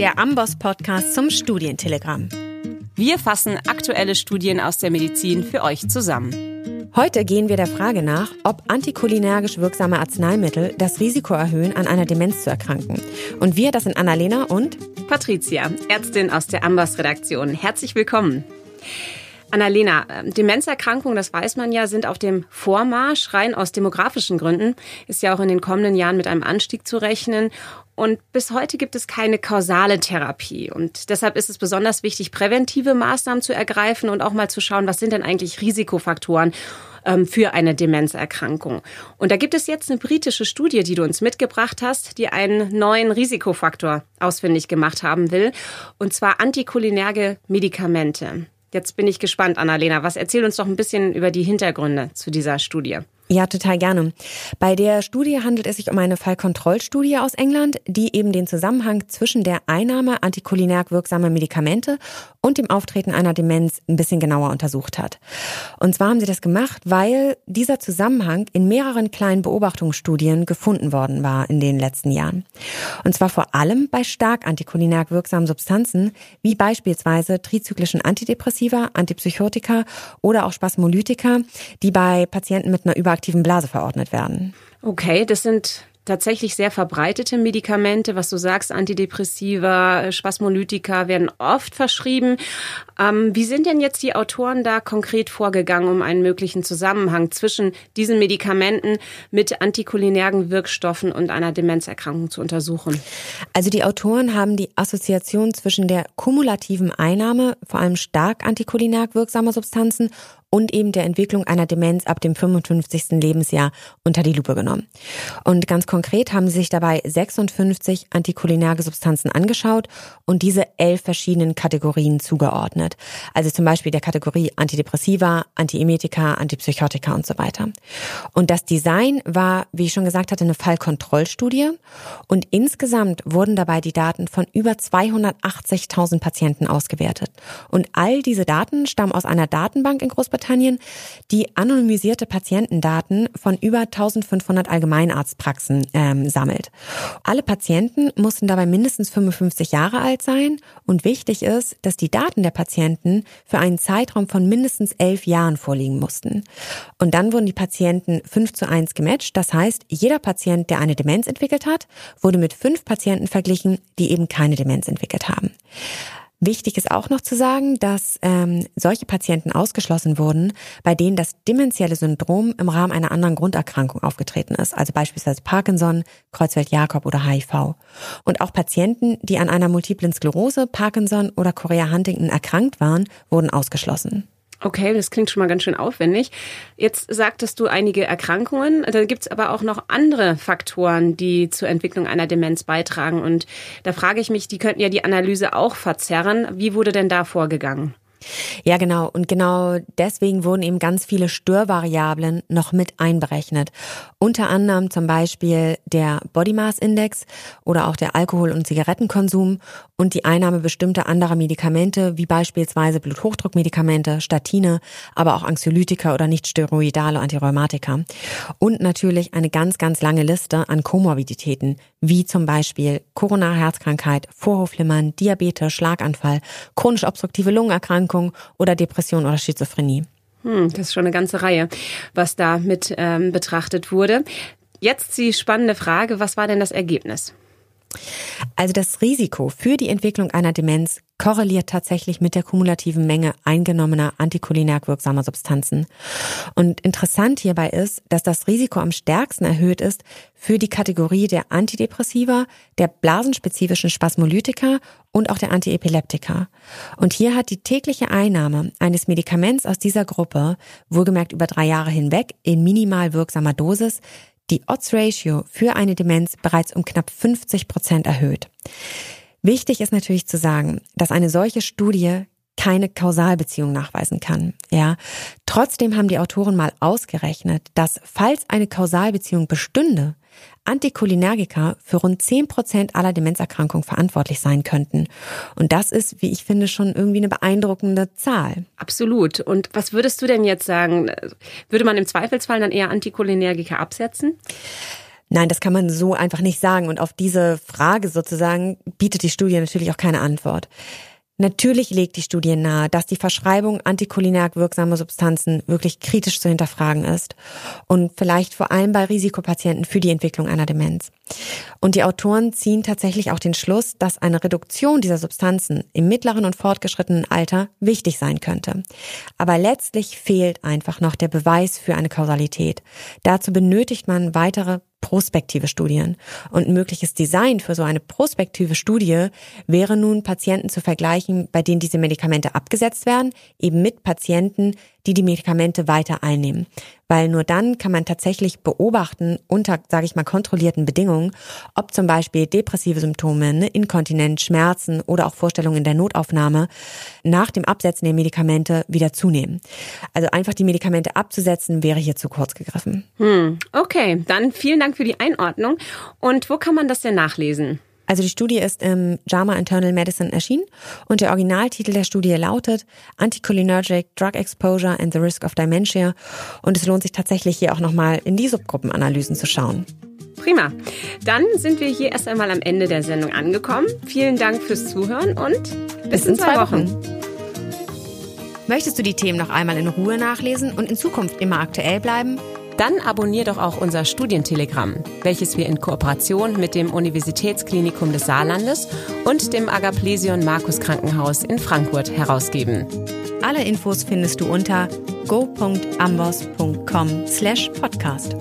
der Amboss Podcast zum Studientelegramm. Wir fassen aktuelle Studien aus der Medizin für euch zusammen. Heute gehen wir der Frage nach, ob anticholinergisch wirksame Arzneimittel das Risiko erhöhen, an einer Demenz zu erkranken. Und wir, das sind Annalena und Patricia, Ärztin aus der Amboss-Redaktion. Herzlich willkommen. Annalena, ähm, Demenzerkrankungen, das weiß man ja, sind auf dem Vormarsch, rein aus demografischen Gründen. Ist ja auch in den kommenden Jahren mit einem Anstieg zu rechnen. Und bis heute gibt es keine kausale Therapie. Und deshalb ist es besonders wichtig, präventive Maßnahmen zu ergreifen und auch mal zu schauen, was sind denn eigentlich Risikofaktoren ähm, für eine Demenzerkrankung. Und da gibt es jetzt eine britische Studie, die du uns mitgebracht hast, die einen neuen Risikofaktor ausfindig gemacht haben will, und zwar anticholinerge Medikamente. Jetzt bin ich gespannt, Annalena. Was erzähl uns doch ein bisschen über die Hintergründe zu dieser Studie? Ja, total gerne. Bei der Studie handelt es sich um eine Fallkontrollstudie aus England, die eben den Zusammenhang zwischen der Einnahme antikulinärk wirksamer Medikamente und dem Auftreten einer Demenz ein bisschen genauer untersucht hat. Und zwar haben sie das gemacht, weil dieser Zusammenhang in mehreren kleinen Beobachtungsstudien gefunden worden war in den letzten Jahren. Und zwar vor allem bei stark antikulinärk wirksamen Substanzen, wie beispielsweise trizyklischen Antidepressiva, Antipsychotika oder auch Spasmolytika, die bei Patienten mit einer über aktiven Blase verordnet werden. Okay, das sind tatsächlich sehr verbreitete Medikamente, was du sagst, Antidepressiva, Spasmolytika werden oft verschrieben. Ähm, wie sind denn jetzt die Autoren da konkret vorgegangen, um einen möglichen Zusammenhang zwischen diesen Medikamenten mit antikulinären Wirkstoffen und einer Demenzerkrankung zu untersuchen? Also die Autoren haben die Assoziation zwischen der kumulativen Einnahme vor allem stark antikulinär wirksamer Substanzen und eben der Entwicklung einer Demenz ab dem 55. Lebensjahr unter die Lupe genommen. Und ganz konkret haben sie sich dabei 56 antikulinäre Substanzen angeschaut und diese elf verschiedenen Kategorien zugeordnet. Also zum Beispiel der Kategorie Antidepressiva, Antiemetika, Antipsychotika und so weiter. Und das Design war, wie ich schon gesagt hatte, eine Fallkontrollstudie und insgesamt wurden dabei die Daten von über 280.000 Patienten ausgewertet. Und all diese Daten stammen aus einer Datenbank in Großbritannien Großbritannien, die anonymisierte Patientendaten von über 1500 Allgemeinarztpraxen ähm, sammelt. Alle Patienten mussten dabei mindestens 55 Jahre alt sein und wichtig ist, dass die Daten der Patienten für einen Zeitraum von mindestens elf Jahren vorliegen mussten. Und dann wurden die Patienten 5 zu 1 gematcht. Das heißt, jeder Patient, der eine Demenz entwickelt hat, wurde mit fünf Patienten verglichen, die eben keine Demenz entwickelt haben. Wichtig ist auch noch zu sagen, dass ähm, solche Patienten ausgeschlossen wurden, bei denen das dementielle Syndrom im Rahmen einer anderen Grunderkrankung aufgetreten ist, also beispielsweise Parkinson, Kreuzfeld-Jakob oder HIV. Und auch Patienten, die an einer multiplen Sklerose, Parkinson oder Chorea-Huntington erkrankt waren, wurden ausgeschlossen. Okay, das klingt schon mal ganz schön aufwendig. Jetzt sagtest du einige Erkrankungen. Da gibt's aber auch noch andere Faktoren, die zur Entwicklung einer Demenz beitragen. Und da frage ich mich, die könnten ja die Analyse auch verzerren. Wie wurde denn da vorgegangen? Ja, genau. Und genau deswegen wurden eben ganz viele Störvariablen noch mit einberechnet. Unter anderem zum Beispiel der Body Mass Index oder auch der Alkohol- und Zigarettenkonsum und die Einnahme bestimmter anderer Medikamente, wie beispielsweise Bluthochdruckmedikamente, Statine, aber auch Anxiolytika oder nicht steroidale Antirheumatika. Und natürlich eine ganz, ganz lange Liste an Komorbiditäten, wie zum Beispiel koronare Herzkrankheit, Vorhofflimmern, Diabetes, Schlaganfall, chronisch obstruktive Lungenerkrankung, Erkrankung oder Depression oder Schizophrenie. Hm, das ist schon eine ganze Reihe, was da mit ähm, betrachtet wurde. Jetzt die spannende Frage, was war denn das Ergebnis? Also das Risiko für die Entwicklung einer Demenz korreliert tatsächlich mit der kumulativen Menge eingenommener antikulinär wirksamer Substanzen. Und interessant hierbei ist, dass das Risiko am stärksten erhöht ist für die Kategorie der Antidepressiva, der blasenspezifischen Spasmolytika und auch der Antiepileptika. Und hier hat die tägliche Einnahme eines Medikaments aus dieser Gruppe, wohlgemerkt über drei Jahre hinweg, in minimal wirksamer Dosis, die Odds-Ratio für eine Demenz bereits um knapp 50 Prozent erhöht. Wichtig ist natürlich zu sagen, dass eine solche Studie keine Kausalbeziehung nachweisen kann. Ja, trotzdem haben die Autoren mal ausgerechnet, dass falls eine Kausalbeziehung bestünde, Anticholinergika für rund 10 Prozent aller Demenzerkrankungen verantwortlich sein könnten. Und das ist, wie ich finde, schon irgendwie eine beeindruckende Zahl. Absolut. Und was würdest du denn jetzt sagen? Würde man im Zweifelsfall dann eher Anticholinergika absetzen? Nein, das kann man so einfach nicht sagen. Und auf diese Frage sozusagen bietet die Studie natürlich auch keine Antwort. Natürlich legt die Studie nahe, dass die Verschreibung antikulinerg wirksamer Substanzen wirklich kritisch zu hinterfragen ist und vielleicht vor allem bei Risikopatienten für die Entwicklung einer Demenz. Und die Autoren ziehen tatsächlich auch den Schluss, dass eine Reduktion dieser Substanzen im mittleren und fortgeschrittenen Alter wichtig sein könnte. Aber letztlich fehlt einfach noch der Beweis für eine Kausalität. Dazu benötigt man weitere prospektive Studien. Und ein mögliches Design für so eine prospektive Studie wäre nun, Patienten zu vergleichen, bei denen diese Medikamente abgesetzt werden, eben mit Patienten, die die Medikamente weiter einnehmen. Weil nur dann kann man tatsächlich beobachten, unter, sage ich mal, kontrollierten Bedingungen, ob zum Beispiel depressive Symptome, ne, Inkontinenz, Schmerzen oder auch Vorstellungen in der Notaufnahme nach dem Absetzen der Medikamente wieder zunehmen. Also einfach die Medikamente abzusetzen, wäre hier zu kurz gegriffen. Hm, okay, dann vielen Dank für die Einordnung. Und wo kann man das denn nachlesen? Also die Studie ist im JAMA Internal Medicine erschienen und der Originaltitel der Studie lautet Anticholinergic Drug Exposure and the Risk of Dementia und es lohnt sich tatsächlich hier auch nochmal in die Subgruppenanalysen zu schauen. Prima. Dann sind wir hier erst einmal am Ende der Sendung angekommen. Vielen Dank fürs Zuhören und bis, bis in zwei, zwei Wochen. Wochen. Möchtest du die Themen noch einmal in Ruhe nachlesen und in Zukunft immer aktuell bleiben? Dann abonnier doch auch unser Studientelegramm, welches wir in Kooperation mit dem Universitätsklinikum des Saarlandes und dem Agaplesion Markus Krankenhaus in Frankfurt herausgeben. Alle Infos findest du unter go.ambos.com/podcast.